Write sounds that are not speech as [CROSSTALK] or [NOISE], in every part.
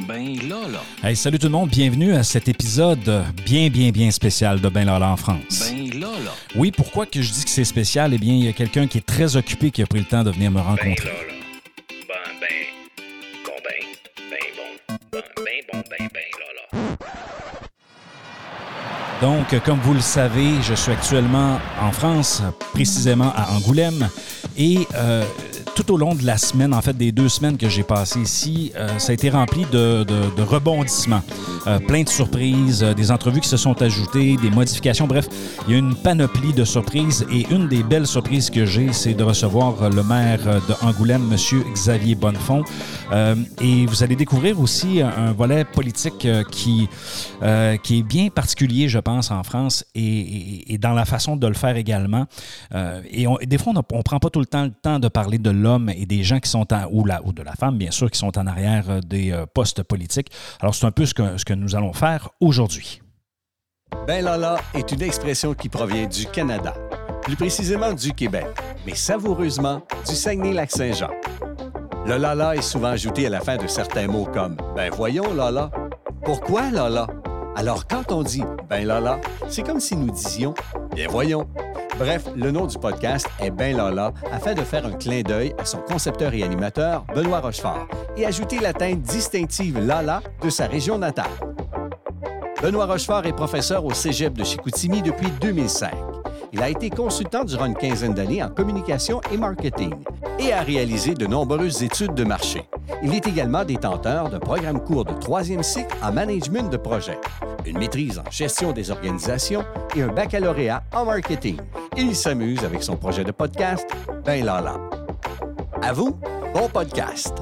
Ben là, là. Hey, salut tout le monde, bienvenue à cet épisode bien, bien, bien spécial de Ben Lala en France. Ben là, là. Oui, pourquoi que je dis que c'est spécial? Eh bien, il y a quelqu'un qui est très occupé qui a pris le temps de venir me Ben rencontrer. là, là. Ben, ben. Bon, ben. Ben, bon. Ben, ben, bon, ben, ben, là, là. Donc, comme vous le savez, je suis actuellement en France, précisément à Angoulême. Et euh, tout au long de la semaine, en fait des deux semaines que j'ai passées ici, euh, ça a été rempli de, rebondissements. Euh, plein de surprises, euh, des entrevues qui se sont ajoutées, des modifications. Bref, il y a une panoplie de surprises. Et une des belles surprises que j'ai, c'est de recevoir le maire de Angoulême, M. Xavier Bonnefond. Et vous allez découvrir aussi un, volet politique qui, qui est bien particulier, je pense, en France et, dans la façon de le faire également. Et des fois, on ne prend pas tout le temps le temps de parler de l'homme et des gens qui sont en, ou, de la femme, bien sûr, qui sont en arrière euh, des euh, postes politiques. Alors, c'est un peu ce que, ce que nous allons faire aujourd'hui. Ben Lala est une expression qui provient du Canada, plus précisément du Québec, mais savoureusement du Saguenay-Lac-Saint-Jean. Le Lala est souvent ajouté à la fin de certains mots comme Ben voyons Lala. Pourquoi Lala? Alors quand on dit Ben Lala, c'est comme si nous disions Bien voyons. Bref, le nom du podcast est Ben Lala afin de faire un clin d'œil à son concepteur et animateur, Benoît Rochefort, et ajouter la teinte distinctive Lala de sa région natale. Benoît Rochefort est professeur au Cégep de Chicoutimi depuis 2005. Il a été consultant durant une quinzaine d'années en communication et marketing et a réalisé de nombreuses études de marché. Il est également détenteur d'un programme court de troisième cycle en management de projet, une maîtrise en gestion des organisations et un baccalauréat en marketing. Il s'amuse avec son projet de podcast, Ben Lala. À vous, bon podcast!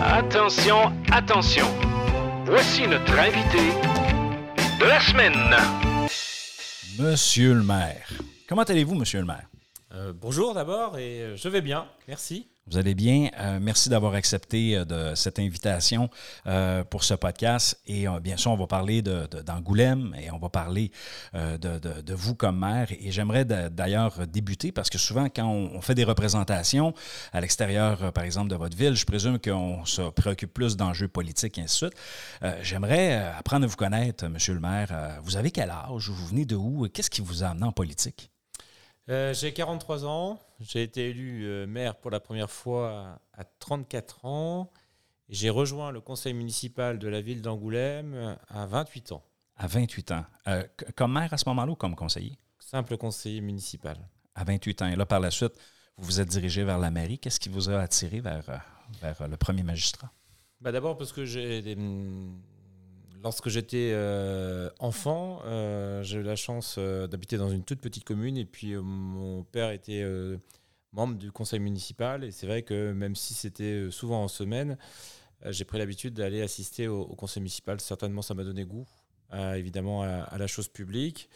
Attention, attention. Voici notre invité de la semaine. Monsieur le maire. Comment allez-vous, monsieur le maire? Euh, bonjour d'abord et euh, je vais bien, merci. Vous allez bien? Euh, merci d'avoir accepté euh, de cette invitation euh, pour ce podcast. Et bien sûr, on va parler d'Angoulême et on va parler de, vous comme maire. Et j'aimerais d'a- d'ailleurs débuter parce que souvent, quand on, on fait des représentations à l'extérieur, par exemple, de votre ville, je présume qu'on se préoccupe plus d'enjeux politiques et ainsi de suite. J'aimerais apprendre à vous connaître, monsieur le maire. Vous avez quel âge? Vous venez de où? Qu'est-ce qui vous a amené en politique? J'ai 43 ans, j'ai été élu euh, maire pour la première fois à 34 ans. J'ai rejoint le conseil municipal de la ville d'Angoulême à 28 ans, À 28 ans. Euh, comme maire à ce moment-là ou comme conseiller? simple conseiller municipal. à 28 ans. Et là, par la suite, vous vous êtes dirigé vers la mairie. Qu'est-ce qui vous a attiré vers, euh, vers le premier magistrat? Bah D'abord parce que j'ai, hum, lorsque j'étais euh, enfant, euh, j'ai eu la chance euh, d'habiter dans une toute petite commune et puis mon père était membre du conseil municipal et c'est vrai que même si c'était souvent en semaine, j'ai pris l'habitude d'aller assister au, conseil municipal. Certainement, ça m'a donné goût, évidemment, à, la chose publique,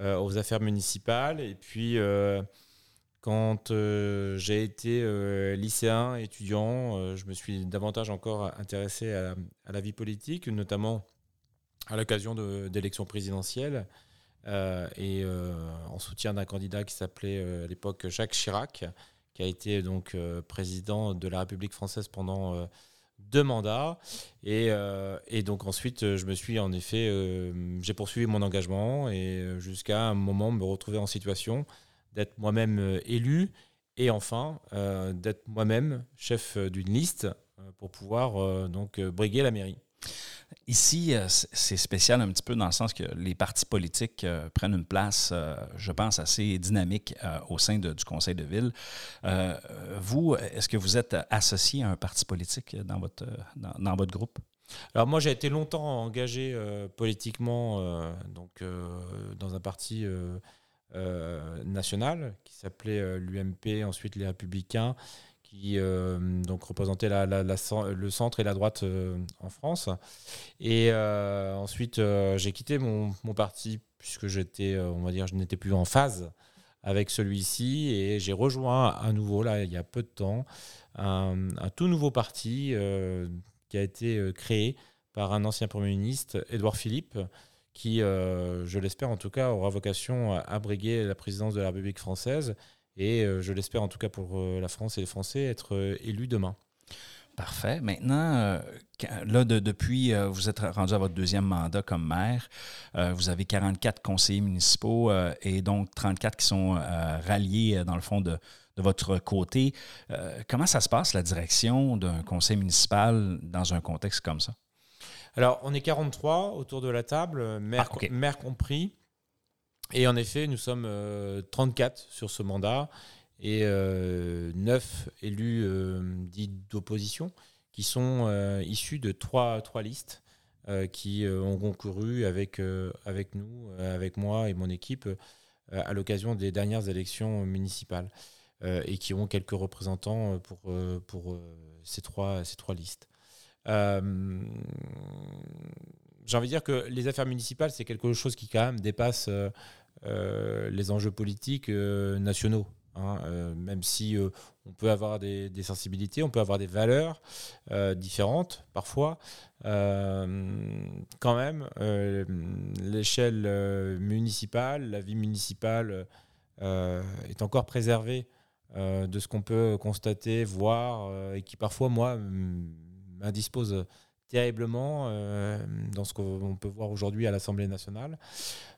aux affaires municipales et puis... quand j'ai été lycéen, étudiant, je me suis davantage encore intéressé à la vie politique, notamment à l'occasion d'élections présidentielles euh, et euh, en soutien d'un candidat qui s'appelait euh, à l'époque Jacques Chirac, qui a été donc président de la République française pendant deux mandats. Et, donc ensuite, je me suis en effet, j'ai poursuivi mon engagement et jusqu'à un moment me retrouver en situation d'être moi-même élu et enfin d'être moi-même chef d'une liste pour pouvoir donc briguer la mairie. Ici, euh, c'est spécial un petit peu dans le sens que les partis politiques euh, prennent une place, euh, je pense, assez dynamique au sein du conseil de ville. Vous, est-ce que vous êtes associé à un parti politique dans votre, dans, votre groupe? Alors moi j'ai été longtemps engagé politiquement donc dans un parti national qui s'appelait l'UMP, ensuite les Républicains, qui euh, donc représentait le centre et la droite euh, en France. Et euh, ensuite j'ai quitté mon, parti puisque je n'étais plus en phase avec celui-ci et j'ai rejoint à nouveau là il y a peu de temps un, tout nouveau parti qui a été créé par un ancien Premier ministre, Édouard Philippe, qui, je l'espère en tout cas, aura vocation à abriguer la présidence de la République française et je l'espère en tout cas pour la France et les Français, être élu demain. Parfait. Maintenant, euh, là, depuis, euh, vous êtes rendu à votre deuxième mandat comme maire. Euh, vous avez 44 conseillers municipaux et donc 34 qui sont ralliés, dans le fond, de, votre côté. comment ça se passe, la direction d'un conseil municipal dans un contexte comme ça? Alors, on est 43 autour de la table, maire, ah, maire compris. Et en effet, nous sommes 34 sur ce mandat et euh, neuf élus euh, dits d'opposition qui sont euh, issus de trois, trois listes qui ont concouru avec, avec nous, avec moi et mon équipe à l'occasion des dernières élections municipales et qui ont quelques représentants pour, pour ces, trois, ces trois listes. J'ai envie de dire que les affaires municipales, c'est quelque chose qui quand même dépasse les enjeux politiques nationaux. Hein, euh, même si euh, on peut avoir des, sensibilités, on peut avoir des valeurs euh, différentes parfois, quand même, l'échelle municipale, la vie municipale est encore préservée de ce qu'on peut constater, voir, et qui parfois, moi, m'indispose terriblement dans ce qu'on peut voir aujourd'hui à l'Assemblée nationale.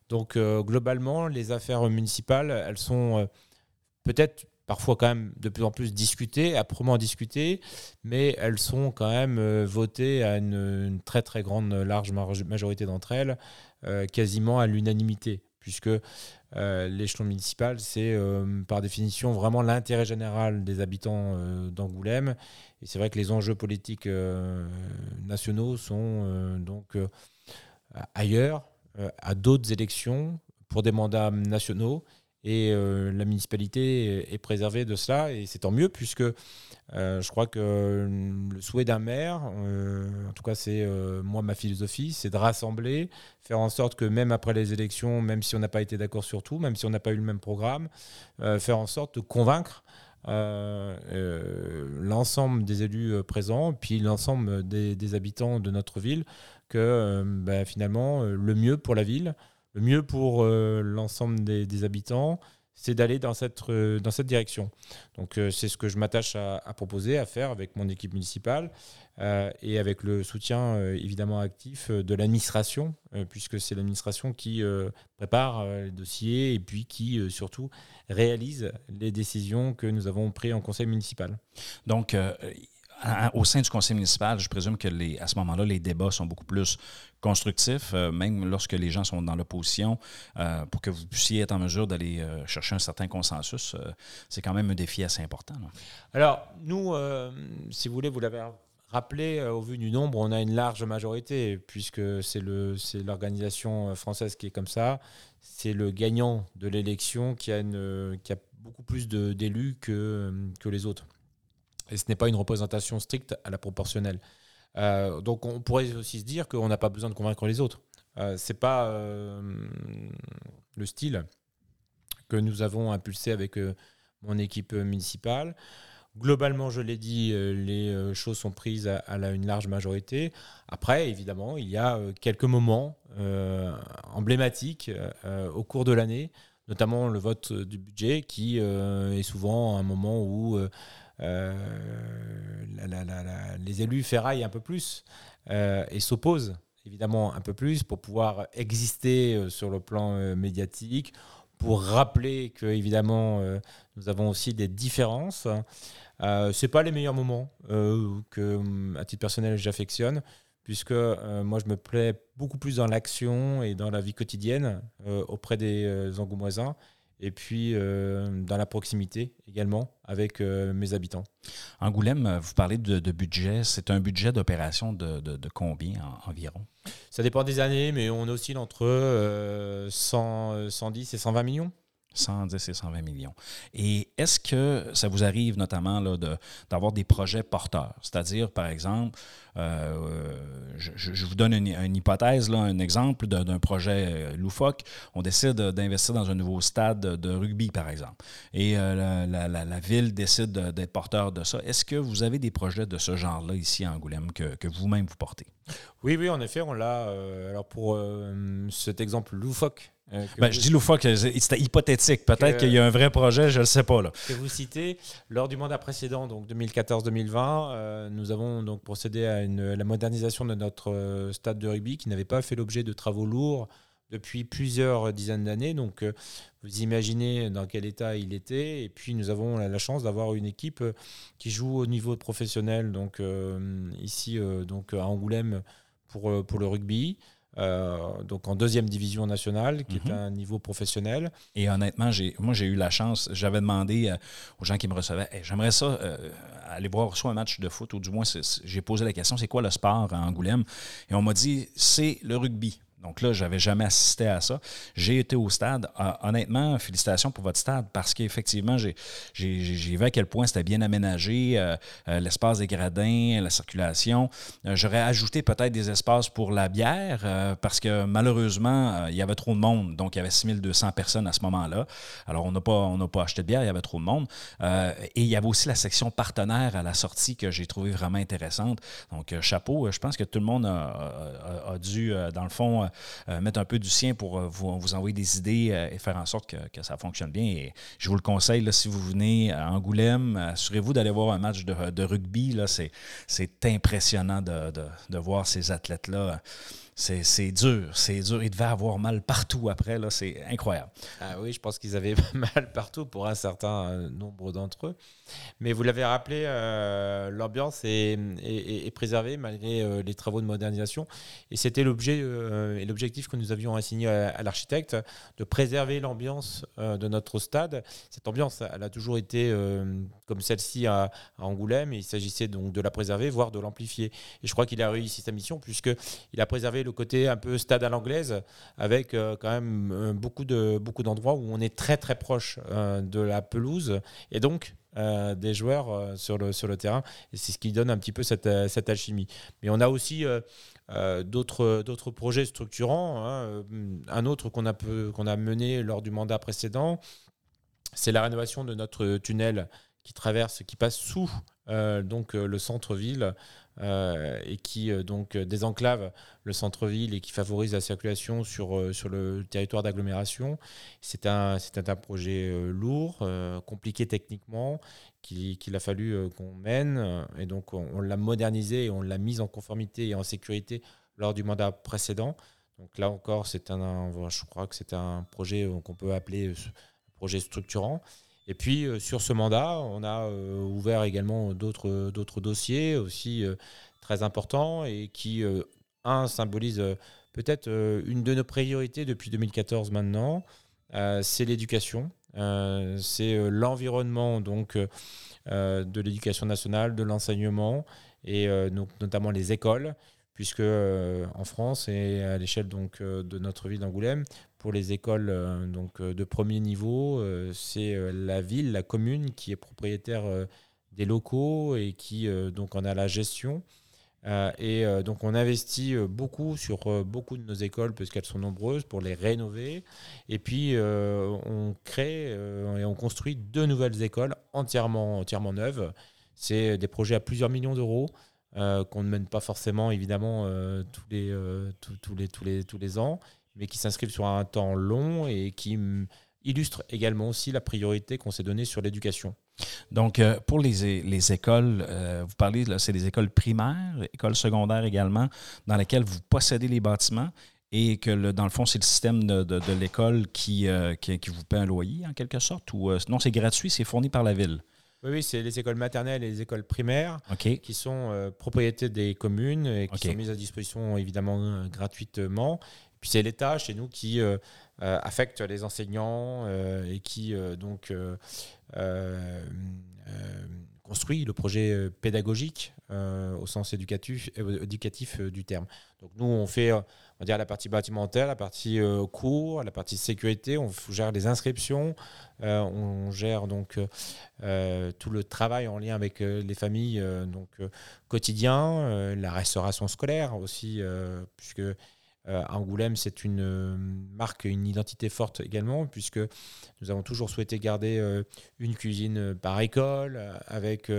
Donc, globalement, les affaires municipales, elles sont peut-être parfois quand même de plus en plus discutées, âprement discutées, mais elles sont quand même euh, votées à une, très très grande, large majorité d'entre elles, euh, quasiment à l'unanimité, puisque euh, l'échelon municipal, c'est par définition vraiment l'intérêt général des habitants d'Angoulême. Et c'est vrai que les enjeux politiques nationaux sont donc ailleurs, à d'autres élections, pour des mandats nationaux. Et euh, la municipalité est préservée de cela, et c'est tant mieux, puisque euh, je crois que le souhait d'un maire, euh, en tout cas c'est moi ma philosophie, c'est de rassembler, faire en sorte que même après les élections, même si on n'a pas été d'accord sur tout, même si on n'a pas eu le même programme, faire en sorte de convaincre l'ensemble des élus présents, puis l'ensemble des, habitants de notre ville, que ben, finalement le mieux pour la ville, le mieux pour euh, l'ensemble des, habitants, c'est d'aller dans cette, euh, dans cette direction. Donc euh, c'est ce que je m'attache à, proposer, à faire avec mon équipe municipale et avec le soutien évidemment actif de l'administration, puisque c'est l'administration qui prépare les dossiers et puis qui surtout réalise les décisions que nous avons prises en conseil municipal. Donc au sein du conseil municipal, je présume que les, à ce moment-là, les débats sont beaucoup plus constructifs, euh, même lorsque les gens sont dans l'opposition, euh, pour que vous puissiez être en mesure d'aller euh, chercher un certain consensus. c'est quand même un défi assez important. Alors, nous, si vous voulez, vous l'avez rappelé, au vu du nombre, on a une large majorité, puisque c'est l'organisation française qui est comme ça. C'est le gagnant de l'élection qui, a qui a beaucoup plus d'élus que, que les autres. Et ce n'est pas une représentation stricte à la proportionnelle. Euh, donc on pourrait aussi se dire qu'on n'a pas besoin de convaincre les autres. Euh, Ce n'est pas euh, le style que nous avons impulsé avec mon équipe municipale. Globalement, je l'ai dit, les choses sont prises à, une large majorité. Après, évidemment, il y a quelques moments emblématiques au cours de l'année, notamment le vote du budget, qui est souvent un moment où euh, les élus ferraillent un peu plus euh, et s'opposent évidemment un peu plus pour pouvoir exister euh, sur le plan médiatique, pour rappeler que évidemment nous avons aussi des différences. Euh, c'est pas les meilleurs moments que, à titre personnel, j'affectionne, puisque moi je me plais beaucoup plus dans l'action et dans la vie quotidienne auprès des Angoumoisins et puis euh, dans la proximité également avec euh, mes habitants. Angoulême, vous parlez de, budget. C'est un budget d'opération de, combien environ? Ça dépend des années, mais on oscille entre 100, 110 euh, et 120 millions. 110 et 120 millions. Et est-ce que ça vous arrive notamment d'avoir des projets porteurs? C'est-à-dire, par exemple, euh, je, vous donne une, hypothèse, là, un exemple d'un projet euh, loufoque. On décide d'investir dans un nouveau stade de rugby, par exemple. Et euh, la, ville décide d'être porteur de ça. Est-ce que vous avez des projets de ce genre-là ici à Angoulême que, que vous-même vous portez? Oui, oui, en effet, on l'a. alors pour cet exemple loufoque euh, Ben, vous- je dis loufoque, c'était hypothétique. Peut-être qu'il y a un vrai projet, je ne le sais pas. Là. que vous citez, lors du mandat précédent, donc 2014-2020, euh, nous avons donc procédé à une, la modernisation de notre euh, stade de rugby qui n'avait pas fait l'objet de travaux lourds depuis plusieurs dizaines d'années. Donc, euh, vous imaginez dans quel état il était. Et puis, nous avons la, la chance d'avoir une équipe qui joue au niveau professionnel, donc euh, ici, euh, donc à Angoulême pour, pour le rugby. Euh, donc en deuxième division nationale, qui Mhm. est un niveau professionnel. Et honnêtement, moi, j'ai eu la chance. J'avais demandé euh, aux gens qui me recevaient Hey, j'aimerais ça euh, aller voir soit un match de foot, ou du moins, j'ai posé la question c'est quoi le sport à Angoulême? Et on m'a dit c'est le rugby. Donc là, j'avais jamais assisté à ça. J'ai été au stade. Euh, honnêtement, félicitations pour votre stade parce qu'effectivement, j'ai, vu à quel point c'était bien aménagé, euh, euh, l'espace des gradins, la circulation. J'aurais ajouté peut-être des espaces pour la bière parce que malheureusement, il y avait trop de monde. Donc, il y avait 6200 personnes à ce moment-là. Alors, on n'a pas, pas acheté de bière, il y avait trop de monde. Et il y avait aussi la section partenaire à la sortie que j'ai trouvé vraiment intéressante. Donc, chapeau, je pense que tout le monde a, dû, dans le fond, mettre un peu du sien pour euh, vous, envoyer des idées euh, et faire en sorte que, ça fonctionne bien. Et je vous le conseille, là, si vous venez à Angoulême, assurez-vous d'aller voir un match de, rugby. C'est, impressionnant de, de- voir ces athlètes-là. C'est, dur, c'est dur. Ils devaient avoir mal partout après. Là, c'est incroyable. Ah oui, je pense qu'ils avaient [LAUGHS] mal partout pour un certain euh, nombre d'entre eux. Mais vous l'avez rappelé, euh, l'ambiance est, préservée malgré euh, les travaux de modernisation. Et c'était l'objet euh, et l'objectif que nous avions assigné à, l'architecte, de préserver l'ambiance de notre stade. Cette ambiance, elle a toujours été comme celle-ci à, Angoulême. Il s'agissait donc de la préserver, voire de l'amplifier. Et je crois qu'il a réussi sa mission, puisqu'il a préservé le côté un peu stade à l'anglaise, avec quand même beaucoup de beaucoup d'endroits où on est très très proche de la pelouse et donc euh, des joueurs euh, sur le sur le terrain c'est ce qui donne un petit peu cette, euh, alchimie mais on a aussi d'autres projets structurants hein. Un autre qu'on a mené lors du mandat précédent c'est la rénovation de notre tunnel qui traverse qui passe sous euh, donc euh, le centre-ville euh, et qui donc désenclave le centre-ville et qui favorise la circulation sur, sur le territoire d'agglomération. C'est un, c'était un projet lourd, compliqué techniquement, qu'il a fallu qu'on mène. Et donc, on, l'a modernisé et on l'a mis en conformité et en sécurité lors du mandat précédent. Donc là encore, c'est un, un- je crois que c'est un projet qu'on peut appeler euh, projet structurant. Et puis, euh, sur ce mandat, on a euh, ouvert également d'autres d'autres dossiers aussi euh, très importants et qui, un, symbolise peut-être une de nos priorités depuis 2014 maintenant, c'est l'éducation. C'est l'environnement donc de l'éducation nationale, de l'enseignement et donc, notamment les écoles, puisque en France et à l'échelle donc de notre ville d'Angoulême, pour les écoles euh, donc euh, de premier niveau, euh, c'est la ville, la commune qui est propriétaire des locaux et qui donc en a la gestion. Et donc on investit beaucoup sur beaucoup de nos écoles parce qu'elles sont nombreuses pour les rénover. Et puis on crée et on construit deux nouvelles écoles entièrement, entièrement neuves. C'est des projets à plusieurs millions d'euros qu'on ne mène pas forcément évidemment tous, les, tous les, tous, les, tous les ans, mais qui s'inscrivent sur un temps long et qui mm, illustrent également aussi la priorité qu'on s'est donnée sur l'éducation. Donc, euh, pour les, les écoles, euh, vous parlez, là, c'est des écoles primaires, écoles secondaires également, dans lesquelles vous possédez les bâtiments et que, le- dans le fond, c'est le système de, de- de l'école qui, euh, qui, qui vous paie un loyer, en quelque sorte, ou non, c'est gratuit, c'est fourni par la ville? Oui, oui, c'est les écoles maternelles et les écoles primaires qui sont propriétés des communes et qui sont mises à disposition évidemment gratuitement. Puis c'est l'État chez nous qui euh, euh, affecte les enseignants euh, et qui donc construit le projet pédagogique au sens éducatif, éducatif du terme. Donc nous on fait on va dire la partie bâtimentaire, la partie cours, la partie sécurité, on gère les inscriptions, on gère donc tout le travail en lien avec les familles donc quotidien, la restauration scolaire aussi, puisque euh, Angoulême c'est une euh, marque, une identité forte également, puisque nous avons toujours souhaité garder euh, une cuisine euh, par école avec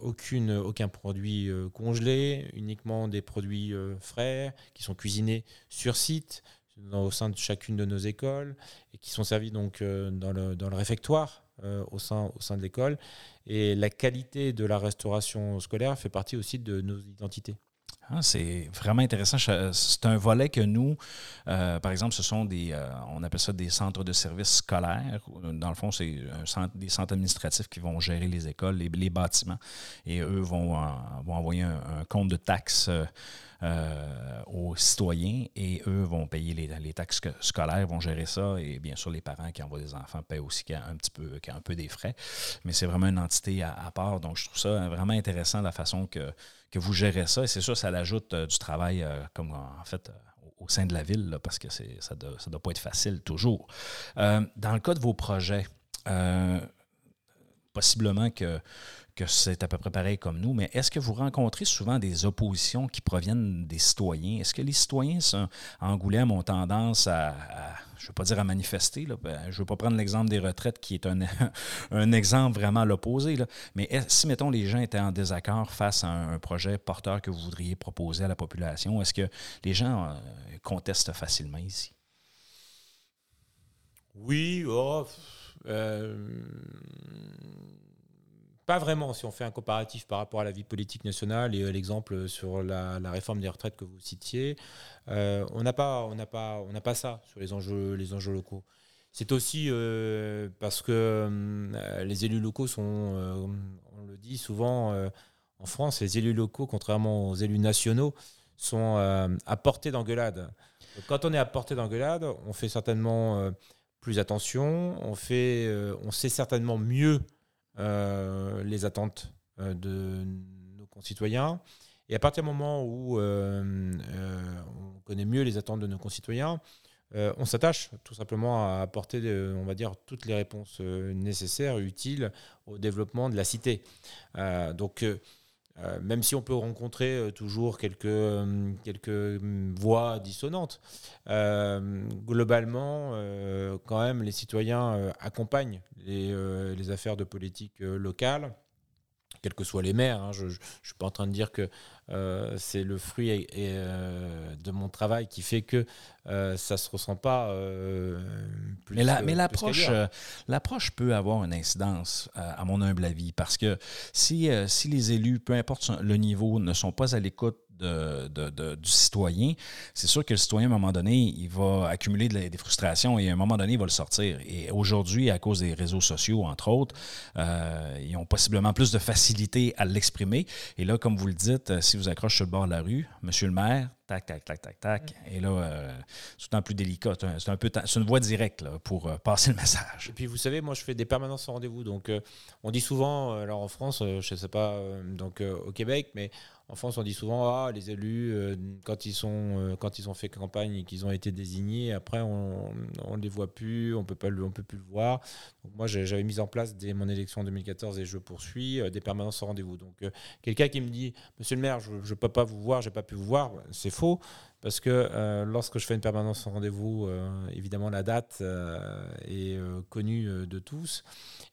aucune, aucun produit congelé, uniquement des produits frais qui sont cuisinés sur site. au sein de chacune de nos écoles et qui sont servis donc dans, le, réfectoire au sein de l'école. Et la qualité de la restauration scolaire fait partie aussi de nos identités. Ah, c'est vraiment intéressant. C'est un volet que nous, euh, par exemple, ce sont des, euh, on appelle ça des centres de services scolaires. Dans le fond, c'est des centres administratifs qui vont gérer les écoles, les, bâtiments, et eux vont, euh, envoyer un, compte de taxes euh, aux citoyens et eux vont payer les, taxes sco- scolaires, vont gérer ça et bien sûr les parents qui envoient des enfants paient aussi un petit peu, un peu des frais, mais c'est vraiment une entité à, part. Donc je trouve ça vraiment intéressant la façon que que vous gérez ça. Et c'est sûr, ça l'ajoute euh, du travail, euh, comme en fait, au, sein de la ville, parce que ça ne doit, doit pas être facile toujours. Dans le cas de vos projets, possiblement que, que c'est à peu près pareil comme nous, mais est-ce que vous rencontrez souvent des oppositions qui proviennent des citoyens? Est-ce que les citoyens à Angoulême ont tendance à, je ne veux pas dire à manifester, là, ben, je ne veux pas prendre l'exemple des retraites qui est un, [LAUGHS] un exemple vraiment à l'opposé, mais si, mettons, les gens étaient en désaccord face à un, projet porteur que vous voudriez proposer à la population, est-ce que les gens euh, contestent facilement ici? Oui, oh, pas vraiment si on fait un comparatif par rapport à la vie politique nationale et euh, l'exemple sur la, réforme des retraites que vous citiez. euh, on n'a pas, pas, pas ça sur les enjeux, les enjeux locaux. C'est aussi euh, parce que euh, les élus locaux sont, euh, on le dit souvent euh, en France, les élus locaux, contrairement aux élus nationaux, sont euh, à portée d'engueulade. Quand on est à portée d'engueulade, on fait certainement euh, plus attention, on, fait, euh, on sait certainement mieux euh, les attentes euh, de nos concitoyens. Et à partir du moment où on connaît mieux les attentes de nos concitoyens, on s'attache tout simplement à apporter, on va dire, toutes les réponses nécessaires, utiles au développement de la cité. Donc, euh, même si on peut rencontrer euh, toujours quelques, euh, quelques hum, voix dissonantes, globalement, quand même, les citoyens accompagnent les, les affaires de politique locale, quels que soient les maires. hein. Je ne suis pas en train de dire que euh, c'est le fruit et- et, euh, de mon travail qui fait que euh, ça ne se ressent pas euh, plus Mais la- mais l'approche, l'approche peut avoir une incidence, à mon humble avis, parce que si, si les élus, peu importe le niveau, ne sont pas à l'écoute de- de- de- du citoyen, c'est sûr que le citoyen, à un moment donné, il va accumuler de des frustrations et à un moment donné, il va le sortir. Et aujourd'hui, à cause des réseaux sociaux, entre autres, euh, ils ont possiblement plus de facilité à l'exprimer. Et là, comme vous le dites, si vous accrochez sur le bord de la rue, monsieur le maire, tac, tac, tac, tac, tac, et là, euh, c'est tout le temps plus délicat. C'est un- peu, une voie directe là, pour euh, passer le message. Et puis vous savez, moi je fais des permanences sans rendez-vous. Donc euh, on dit souvent, alors en France, je ne sais pas, donc au Québec, mais en France on dit souvent, ah les élus, euh, quand ils sont, euh, quand ils ont fait campagne et qu'ils ont été désignés, après on ne les voit plus, on peut pas, on peut plus le voir. Moi j'avais mis en place dès mon élection en 2014 et je poursuis euh, des permanences sans rendez-vous. Donc quelqu'un qui me dit, Monsieur le maire, je ne peux pas vous voir, j'ai pas pu vous voir, c'est faux. Parce que euh, lorsque je fais une permanence sans rendez-vous, euh, évidemment la date euh, est connue de tous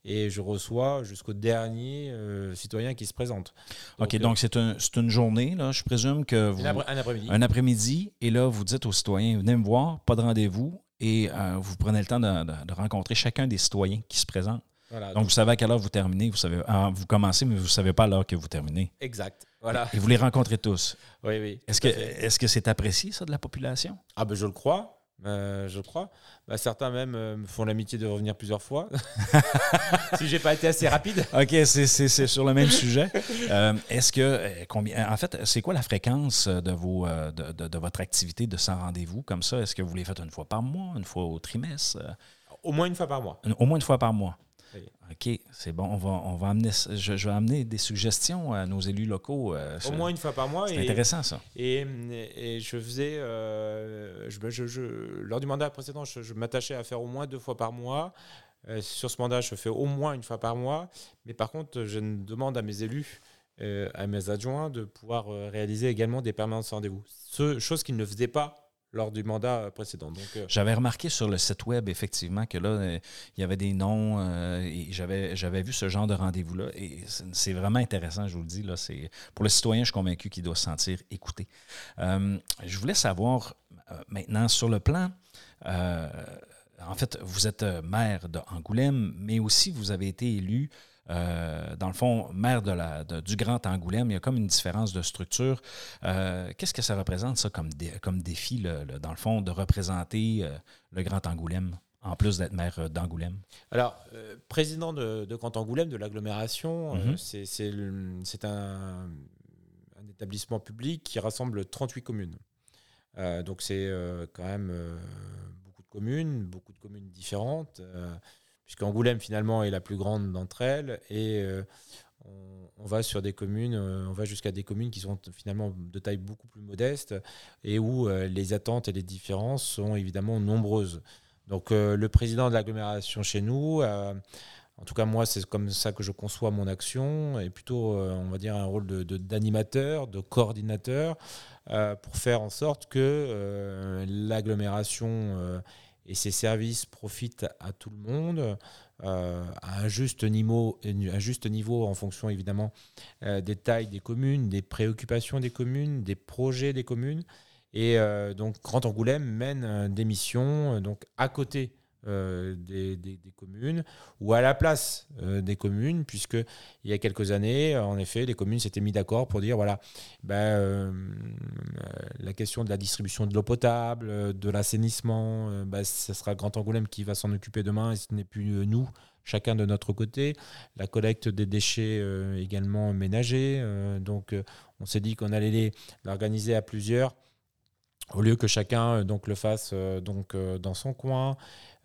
et je reçois jusqu'au dernier citoyen qui se présente. OK, donc c'est un- c'est une journée, là, je présume que vous. un après- un après-midi. Un après-midi, et là, vous dites aux citoyens, venez me voir, pas de rendez-vous, et vous prenez le temps de, de- de rencontrer chacun des citoyens qui se présentent. Voilà, Donc, vous savez à quelle heure vous terminez, vous savez, ah, vous commencez, mais vous ne savez pas à l'heure que vous terminez. exact. Voilà. Et vous les rencontrez tous. Oui, oui. Est-ce que est-ce que c'est apprécié, ça, de la population? Ah ben je le crois. euh, je le crois. Bah, certains même euh, me font l'amitié de revenir plusieurs fois. [LAUGHS] si j'ai pas été assez rapide. [LAUGHS] OK, c'est- c'est c'est sur le même sujet. Euh, Est-ce que, euh, combien, en fait, c'est quoi la fréquence de, vos, de, de- de votre activité de sans rendez-vous comme ça? Est-ce que vous les faites une fois par mois, une fois au trimestre? Au moins une fois par mois. au moins une fois par mois? OK, c'est bon. On va, on va amener, je, je vais amener des suggestions à nos élus locaux. euh, Au moins une fois par mois. C'est intéressant, ça. Et, et je faisais, euh, je, je- je- lors du mandat précédent, je, m'attachais à faire au moins deux fois par mois. Euh, sur ce mandat, je fais au moins une fois par mois. Mais par contre, je demande à mes élus, euh, à mes adjoints, de pouvoir euh, réaliser également des permanences rendez-vous. Ce, chose qu'ils ne faisaient pas lors du mandat précédent. Donc, euh, J'avais remarqué sur le site web, effectivement, que là, euh, il y avait des noms euh, et j'avais, j'avais vu ce genre de rendez-vous-là. Et c'est, vraiment intéressant, je vous le dis. Là, c'est, pour le citoyen, je suis convaincu qu'il doit se sentir écouté. Euh, je voulais savoir euh, maintenant, sur le plan. euh, en fait, vous êtes euh, maire d'Angoulême, mais aussi vous avez été élu. Euh, dans le fond, maire de la, de- du Grand Angoulême, il y a comme une différence de structure. Euh, Qu'est-ce que ça représente, ça, comme, dé- comme défi, le- le- dans le fond, de représenter euh, le Grand Angoulême, en plus d'être maire d'Angoulême? Alors, euh, président de, de Grand Angoulême, de l'agglomération, Mhm. c'est- un, un établissement public qui rassemble 38 communes. Euh, donc, c'est quand même beaucoup de communes, beaucoup de communes différentes, euh, puisque Angoulême, finalement, est la plus grande d'entre elles. Et euh, on, va sur des communes, euh, on va jusqu'à des communes qui sont finalement de taille beaucoup plus modeste et où euh, les attentes et les différences sont évidemment nombreuses. Donc le président de l'agglomération chez nous, en tout cas moi c'est comme ça que je conçois mon action, est plutôt on va dire un rôle d'animateur, de, coordinateur, pour faire en sorte que l'agglomération et ses services profitent à tout le monde. euh, à un juste, niveau, un juste niveau en fonction évidemment euh, des tailles des communes, des préoccupations des communes, des projets des communes. Et euh, donc, Grand Angoulême mène des missions donc à côté euh, des, des- communes ou à la place euh, des communes, puisque il y a quelques années, en effet, les communes s'étaient mis d'accord pour dire voilà, ben, euh, la question de la distribution de l'eau potable, de l'assainissement, ben, ce sera Grand Angoulême qui va s'en occuper demain et ce n'est plus nous chacun de notre côté. La collecte des déchets également ménagers. donc, on s'est dit qu'on allait l'organiser à plusieurs au lieu que chacun donc le fasse donc dans son coin.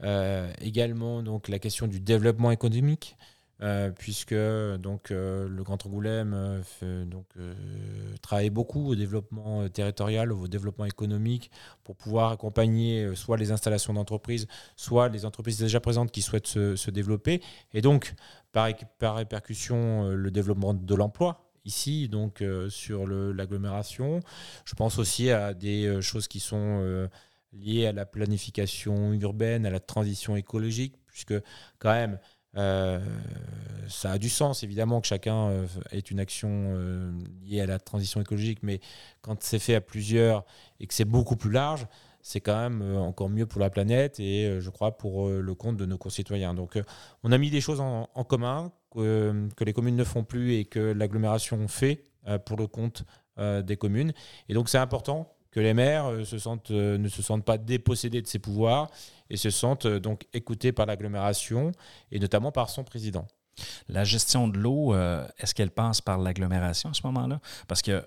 Euh, également donc la question du développement économique. euh, puisque donc euh, le Grand Angoulême travaille beaucoup au développement territorial, au développement économique, pour pouvoir accompagner soit les installations d'entreprises, soit les entreprises déjà présentes qui souhaitent se, développer, et donc par, par répercussion le développement de l'emploi ici donc sur l'agglomération. Je pense aussi à des choses qui sont liées à la planification urbaine, à la transition écologique, puisque quand même euh, ça a du sens évidemment que chacun euh, ait une action euh, liée à la transition écologique, mais quand c'est fait à plusieurs et que c'est beaucoup plus large, c'est quand même euh, encore mieux pour la planète et je crois pour le compte de nos concitoyens. Donc on a mis des choses en, commun que, les communes ne font plus et que l'agglomération fait pour le compte des communes. Et donc c'est important que les maires euh, euh, ne se sentent pas dépossédés de ses pouvoirs et se sentent euh, donc écoutés par l'agglomération et notamment par son président. La gestion de l'eau, est-ce qu'elle passe par l'agglomération à ce moment-là? Parce que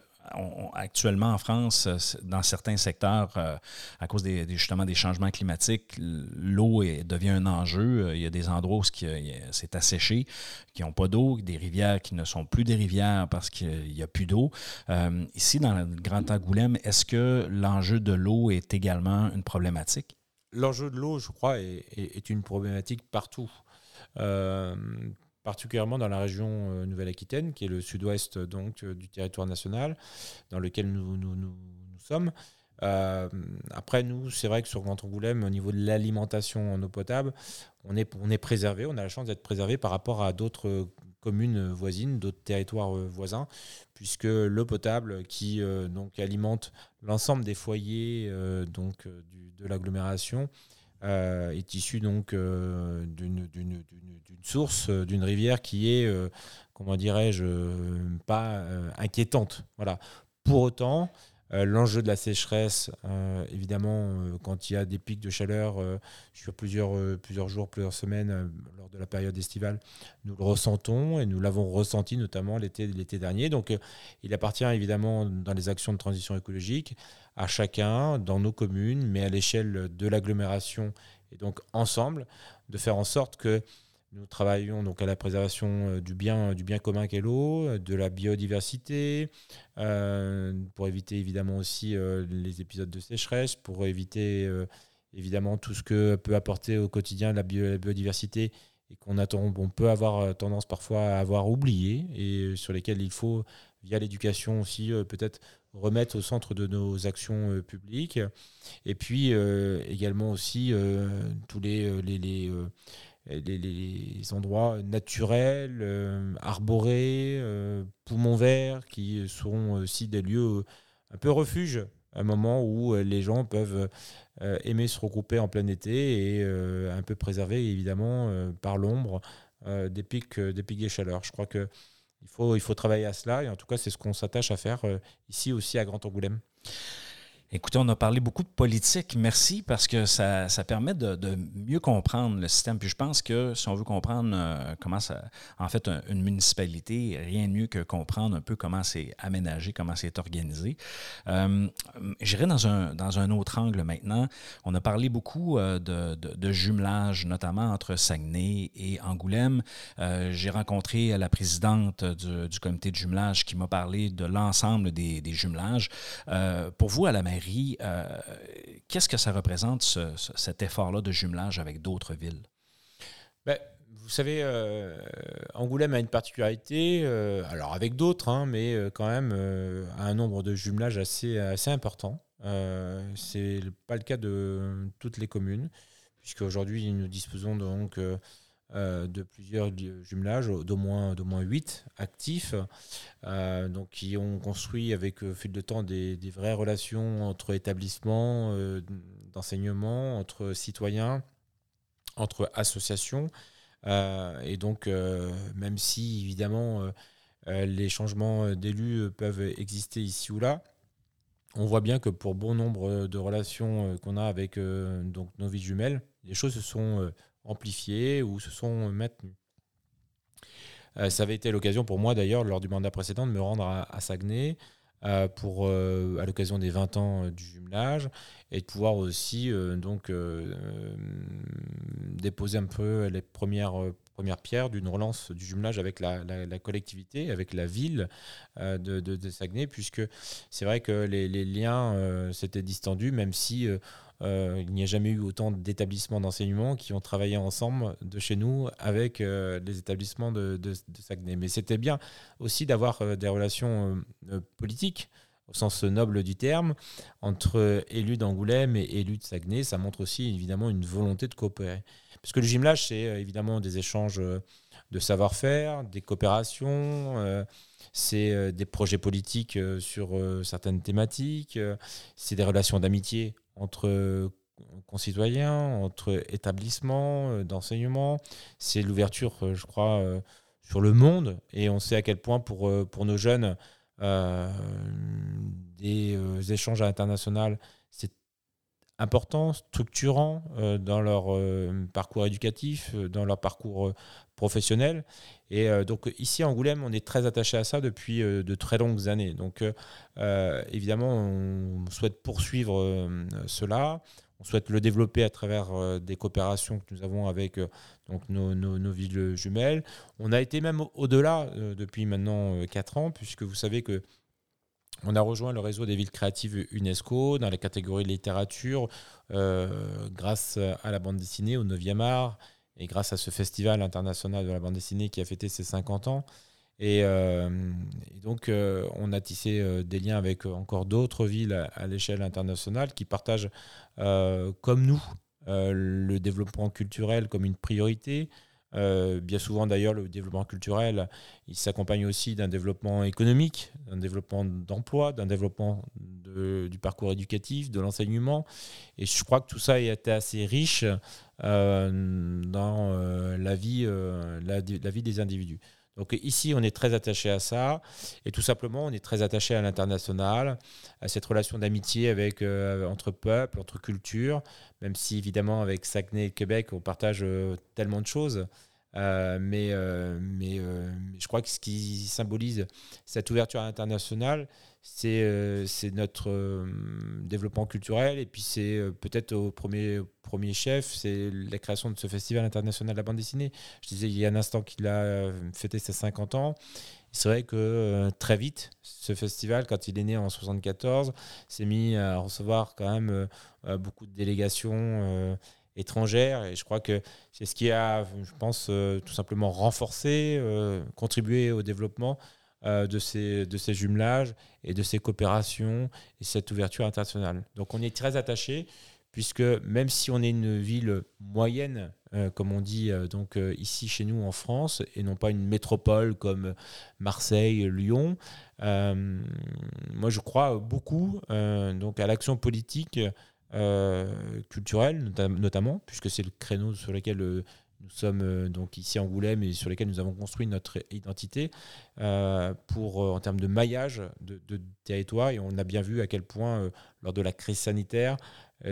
actuellement en France, euh, dans certains secteurs, euh, à cause des, justement des changements climatiques, l'eau devient un enjeu. Euh, Il y a des endroits où c'est asséché, qui n'ont pas d'eau, des rivières qui ne sont plus des rivières parce qu'il n'y a plus d'eau. Ici, dans le Grand Angoulême, est-ce que l'enjeu de l'eau est également une problématique? L'enjeu de l'eau, je crois, est, une problématique partout. Particulièrement dans la région euh, Nouvelle-Aquitaine, qui est le sud-ouest donc euh, du territoire national, dans lequel nous, nous, sommes. Euh, après, nous, c'est vrai que sur Grand Angoulême, au niveau de l'alimentation en eau potable, on est, on est préservé, on a la chance d'être préservé par rapport à d'autres euh, communes voisines, d'autres territoires euh, voisins, puisque l'eau potable qui euh, alimente l'ensemble des foyers euh, donc, euh, de l'agglomération euh, est issue donc euh, d'une source, euh, d'une rivière qui est, comment dirais-je, pas inquiétante. Voilà. Pour autant, l'enjeu de la sécheresse, euh, évidemment, euh, quand il y a des pics de chaleur euh, sur plusieurs, euh, plusieurs jours, plusieurs semaines euh, lors de la période estivale, nous le ressentons et nous l'avons ressenti notamment l'été dernier. Donc, euh, il appartient évidemment dans les actions de transition écologique à chacun, dans nos communes, mais à l'échelle de l'agglomération et donc ensemble, de faire en sorte que nous travaillons donc à la préservation euh, du bien, du bien commun qu'est l'eau, euh, de la biodiversité, euh, pour éviter évidemment aussi euh, les épisodes de sécheresse, pour éviter euh, évidemment tout ce que peut apporter au quotidien la, la biodiversité et qu'on on peut avoir tendance parfois à avoir oublié et sur lesquels il faut, via l'éducation aussi, peut-être remettre au centre de nos actions publiques. Et puis également aussi tous les, les les, endroits naturels, euh, arborés, euh, poumons verts, qui sont aussi des lieux un peu refuge, un moment où les gens peuvent aimer se regrouper en plein été et un peu préserver évidemment par l'ombre des pics, des pics de chaleur. Je crois que il faut, il faut travailler à cela et en tout cas c'est ce qu'on s'attache à faire ici aussi à Grand Angoulême. Écoutez, on a parlé beaucoup de politique. Merci parce que ça, permet de, mieux comprendre le système. Puis je pense que si on veut comprendre euh, comment ça, en fait, une municipalité, rien de mieux que comprendre un peu comment c'est aménagé, comment c'est organisé. Euh, J'irai dans un, autre angle maintenant. On a parlé beaucoup euh, de, jumelage, notamment entre Saguenay et Angoulême. J'ai rencontré la présidente du, comité de jumelage qui m'a parlé de l'ensemble des, jumelages. pour vous, à la mairie, euh, qu'est-ce que ça représente, cet effort-là de jumelage avec d'autres villes? Ben, vous savez, euh, Angoulême a une particularité, euh, alors avec d'autres, hein, mais quand même un nombre de jumelages assez, assez important. C'est pas le cas de toutes les communes, puisque aujourd'hui nous disposons donc de plusieurs jumelages, d'au moins, moins 8 actifs, euh, donc qui ont construit avec le fil de temps des, vraies relations entre établissements euh, d'enseignement, entre citoyens, entre associations. et donc, même si évidemment les changements d'élus peuvent exister ici ou là, on voit bien que pour bon nombre de relations qu'on a avec donc nos villes jumelles, les choses se sont amplifiés ou se sont maintenus. Euh, ça avait été l'occasion pour moi d'ailleurs lors du mandat précédent de me rendre à, Saguenay euh, pour, euh, à l'occasion des 20 ans du jumelage et de pouvoir aussi donc déposer un peu les premières première pierre d'une relance du jumelage avec la, collectivité, avec la ville de, de, Saguenay, puisque c'est vrai que les, les liens s'étaient distendus, même si euh, il n'y a jamais eu autant d'établissements d'enseignement qui ont travaillé ensemble de chez nous avec euh, les établissements de, Saguenay. Mais c'était bien aussi d'avoir euh, des relations politiques au sens noble du terme, entre élus d'Angoulême et élus de Saguenay. Ça montre aussi évidemment une volonté de coopérer. Parce que le gymnase, c'est évidemment des échanges de savoir-faire, des coopérations, c'est des projets politiques sur certaines thématiques, c'est des relations d'amitié entre euh, concitoyens, entre établissements euh, d'enseignement. C'est l'ouverture, euh, je crois, sur le monde. Et on sait à quel point pour, pour nos jeunes, des échanges internationaux, c'est important, structurant dans leur parcours éducatif, dans leur parcours professionnel. Et donc ici à Angoulême, on est très attaché à ça depuis de très longues années. Donc évidemment, on souhaite poursuivre cela. On souhaite le développer à travers des coopérations que nous avons avec donc nos, nos, villes jumelles. On a été même au-delà depuis maintenant 4 ans, puisque vous savez que on a rejoint le réseau des villes créatives UNESCO dans la catégorie littérature grâce à la bande dessinée au 9e art et grâce à ce festival international de la bande dessinée qui a fêté ses 50 ans. Et, euh, donc, euh, on a tissé euh, des liens avec encore d'autres villes à, l'échelle internationale qui partagent, comme nous, le développement culturel comme une priorité. bien souvent, d'ailleurs, le développement culturel, il s'accompagne aussi d'un développement économique, d'un développement d'emploi, d'un développement du parcours éducatif, de l'enseignement. Et je crois que tout ça a été assez riche dans euh, la, vie, euh, la, vie des individus. Donc ici, on est très attaché à ça, et tout simplement, on est très attaché à l'international, à cette relation d'amitié avec entre peuples, entre cultures, même si évidemment avec Saguenay et Québec, on partage tellement de choses. Mais, mais, je crois que ce qui symbolise cette ouverture internationale, c'est notre développement culturel et puis c'est peut-être au premier, premier chef, c'est la création de ce festival international de la bande dessinée. Je disais il y a un instant qu'il a fêté ses 50 ans. C'est vrai que très vite, ce festival, quand il est né en 74, s'est mis à recevoir quand même beaucoup de délégations étrangères. Et je crois que c'est ce qui a, je pense, euh, tout simplement renforcé, euh, contribué au développement euh, de, ces, de ces jumelages et de ces coopérations et cette ouverture internationale. Donc on est très attaché puisque même si on est une ville moyenne, comme on dit donc ici chez nous en France, et non pas une métropole comme Marseille, Lyon, moi je crois beaucoup donc à l'action politique euh, culturelle nota- notamment, puisque c'est le créneau sur lequel euh, nous sommes euh, donc ici à Angoulême et sur lesquels nous avons construit notre identité euh, pour, en termes de maillage de, de territoire. Et on a bien vu à quel point, lors de la crise sanitaire,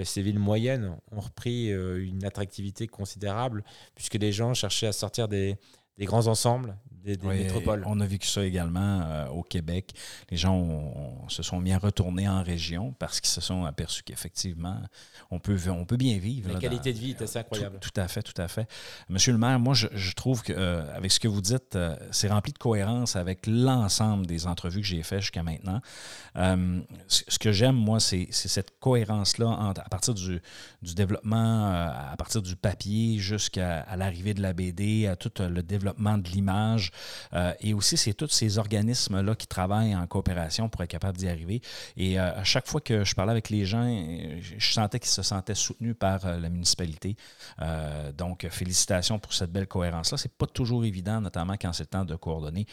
ces villes moyennes ont repris une attractivité considérable, puisque les gens cherchaient à sortir des, des grands ensembles, des, des Oui, métropoles. On a vécu ça également euh, au Québec. Les gens ont- ont- se sont bien retournés en région parce qu'ils se sont aperçus qu'effectivement, on peut, on peut bien vivre. La là, qualité dans- de vie est assez incroyable. Tout, tout à fait, tout à fait. Monsieur le maire, moi, je, je trouve que euh, avec ce que vous dites, euh, c'est rempli de cohérence avec l'ensemble des entrevues que j'ai faites jusqu'à maintenant. Ce que j'aime, moi, c'est cette cohérence-là à partir du, du développement, à partir du papier jusqu'à à l'arrivée de la BD, à tout le développement de l'image. Euh, et aussi, c'est tous ces organismes-là qui travaillent en coopération pour être capable d'y arriver. Et euh, à chaque fois que je parlais avec les gens, je sentais qu'ils se sentaient soutenus par euh, la municipalité. Donc, félicitations pour cette belle cohérence-là. C'est pas toujours évident, notamment quand c'est le temps de coordonner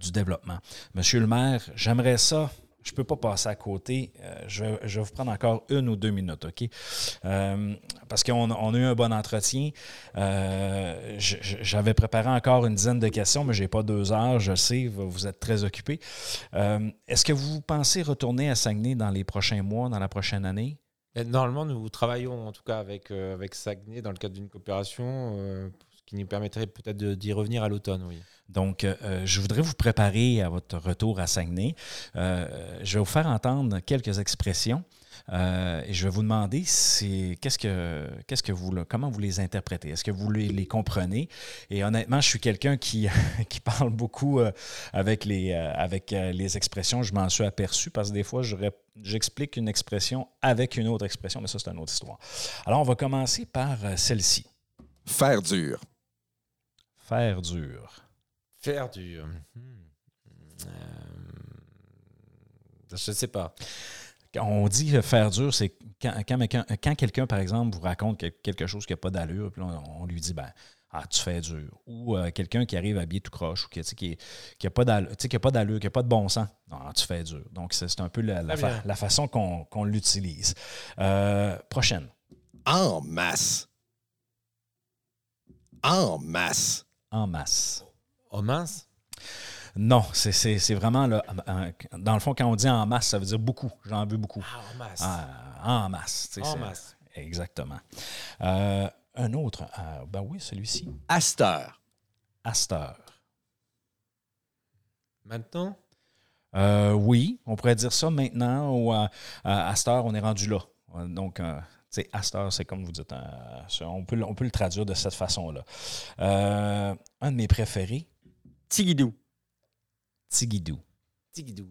du développement. Monsieur le maire, j'aimerais ça. Je ne peux pas passer à côté. Euh, je, vais, vous prendre encore une ou deux minutes, OK? Euh, parce qu'on on a eu un bon entretien. Euh, J'avais préparé encore une dizaine de questions, mais je n'ai pas deux heures. Je sais, vous êtes très occupé. Est-ce que vous pensez retourner à Saguenay dans les prochains mois, dans la prochaine année? Normalement, nous travaillons en tout cas avec, avec Saguenay dans le cadre d'une coopération, qui nous permettrait peut-être d'y revenir à l'automne, oui. Donc, euh, je voudrais vous préparer à votre retour à Saguenay. Euh, je vais vous faire entendre quelques expressions euh, et je vais vous demander c'est qu'est-ce que qu'est-ce que vous comment vous les interprétez? Est-ce que vous les, les comprenez? Et honnêtement, je suis quelqu'un qui, [LAUGHS] qui parle beaucoup euh, avec les euh, avec euh, les expressions. Je m'en suis aperçu parce que des fois, j'explique une expression avec une autre expression, mais ça c'est une autre histoire. Alors, on va commencer par celle-ci. Faire dur. Faire dur. Faire du. euh, hmm, euh, je ne sais pas. Quand on dit euh, faire dur, c'est quand, quand, quelqu'un- quand quelqu'un, par exemple, vous raconte que- quelque chose qui n'a pas d'allure, puis on, on lui dit, ben, ah, tu fais dur. Ou euh, quelqu'un qui arrive habillé tout croche, ou qui n'a qui, qui a pas d'allure, qui a pas d'allure, qui n'a pas de bon sens. Non, tu fais dur. Donc, c'est c'est un peu la, la, Très fa- bien. la façon qu'on qu'on l'utilise. Euh, prochaine. En masse. En masse. En masse. Oh mince Non, c'est- vraiment, là, dans le fond, quand on dit en masse, ça veut dire beaucoup. J'en veux beaucoup. Ah, en masse. Ah, en masse. en masse. Exactement. Euh, un autre, euh, ben oui, celui-ci. Asteur. Asteur. Maintenant? Euh, oui, on pourrait dire ça maintenant ou à, heure, on est rendu là. Donc, sais, à cette heure, c'est comme vous dites, ça, on, peut, le- on peut le traduire de cette façon-là. Euh, un de mes préférés, Tigidou. Tigidou. Tigidou.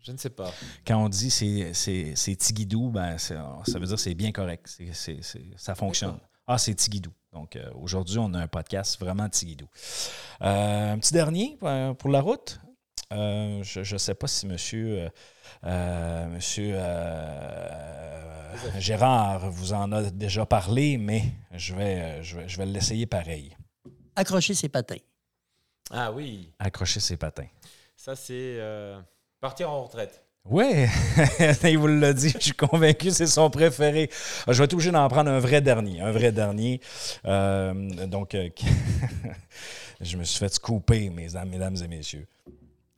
Je ne sais pas. Quand on dit c'est, c'est, c'est Tigidou, ben, c'est- ça veut dire que c'est bien correct. C'est, c'est- c'est- ça fonctionne. Ah, c'est Tigidou. Donc, euh, aujourd'hui, on a un podcast vraiment Tigidou. Euh, un petit dernier pour la route? Euh, je ne sais pas si monsieur, euh, euh, monsieur euh, Gérard vous en a déjà parlé, mais je vais, je vais, je vais l'essayer pareil. accrocher ses patins. Ah oui, Accrocher ses patins. ça c'est euh, partir en retraite. Oui, [LAUGHS] il vous l'a dit, je suis convaincu, c'est son préféré. Ah, Je vais être obligé d'en prendre un vrai dernier, un vrai dernier. Euh, donc, [LAUGHS] je me suis fait mesdames, mesdames et messieurs.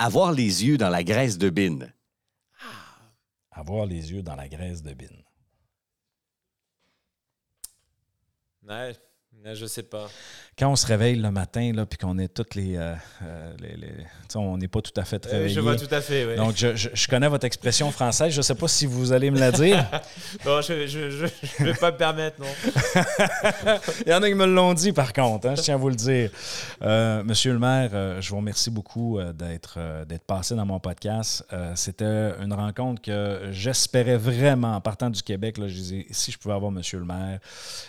Avoir les yeux dans la graisse de bine. Avoir les yeux dans la graisse de bine. Ouais, Je sais pas. Quand on se réveille le matin, là, puis qu'on est toutes les. euh, euh, les- les- on n'est pas tout à fait Euh, réveillés. je vois tout à fait. ouais. Donc, je, je- je connais votre expression française. Je ne sais pas si vous allez me la dire. [LAUGHS] Non, je, je vais pas me permettre, non. [LAUGHS] Il y en a qui me l'ont dit, par contre, hein, je tiens à vous le dire. Euh, Monsieur le maire, euh, je vous remercie beaucoup euh, d'être euh, d'être passé dans mon podcast. Euh, C'était une rencontre que j'espérais vraiment, en partant du Québec, là, je disais, si je pouvais avoir Monsieur le maire,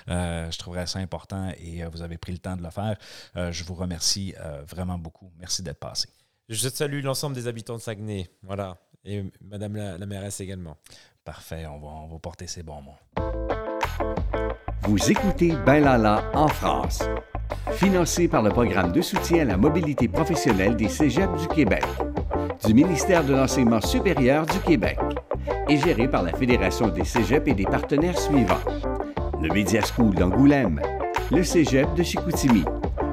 euh, je trouverais ça important et euh, vous avez pris le temps de le faire. Euh, je vous remercie euh, vraiment beaucoup. Merci d'être passé. Je salue l'ensemble des habitants de Saguenay. Voilà. Et Madame la, la mairesse également. Parfait, on va, on va porter ces bons mots. Vous écoutez Ben Lala en France. Financé par le programme de soutien à la mobilité professionnelle des Cégeps du Québec, du ministère de l'Enseignement supérieur du Québec et géré par la Fédération des Cégeps et des partenaires suivants. Le Media School d'Angoulême, le Cégep de Chicoutimi,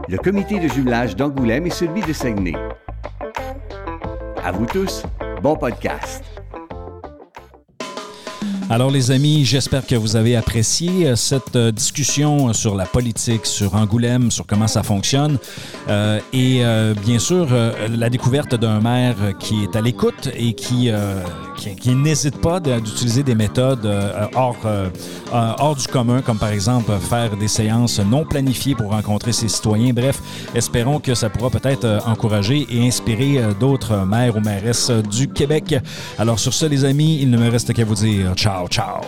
le comité de jumelage d'Angoulême et celui de Saguenay. À vous tous, bon podcast. Alors les amis, j'espère que vous avez apprécié euh, cette euh, discussion sur la politique, sur Angoulême, sur comment ça fonctionne euh, et euh, bien sûr euh, la découverte d'un maire qui est à l'écoute et qui, euh, qui, qui n'hésite pas d'utiliser des méthodes euh, hors, euh, euh, hors du commun, comme par exemple faire des séances non planifiées pour rencontrer ses citoyens. Bref, espérons que ça pourra peut-être euh, encourager et inspirer euh, d'autres maires ou mairesses euh, du Québec. Alors sur ce les amis, il ne me reste qu'à vous dire ciao ciao.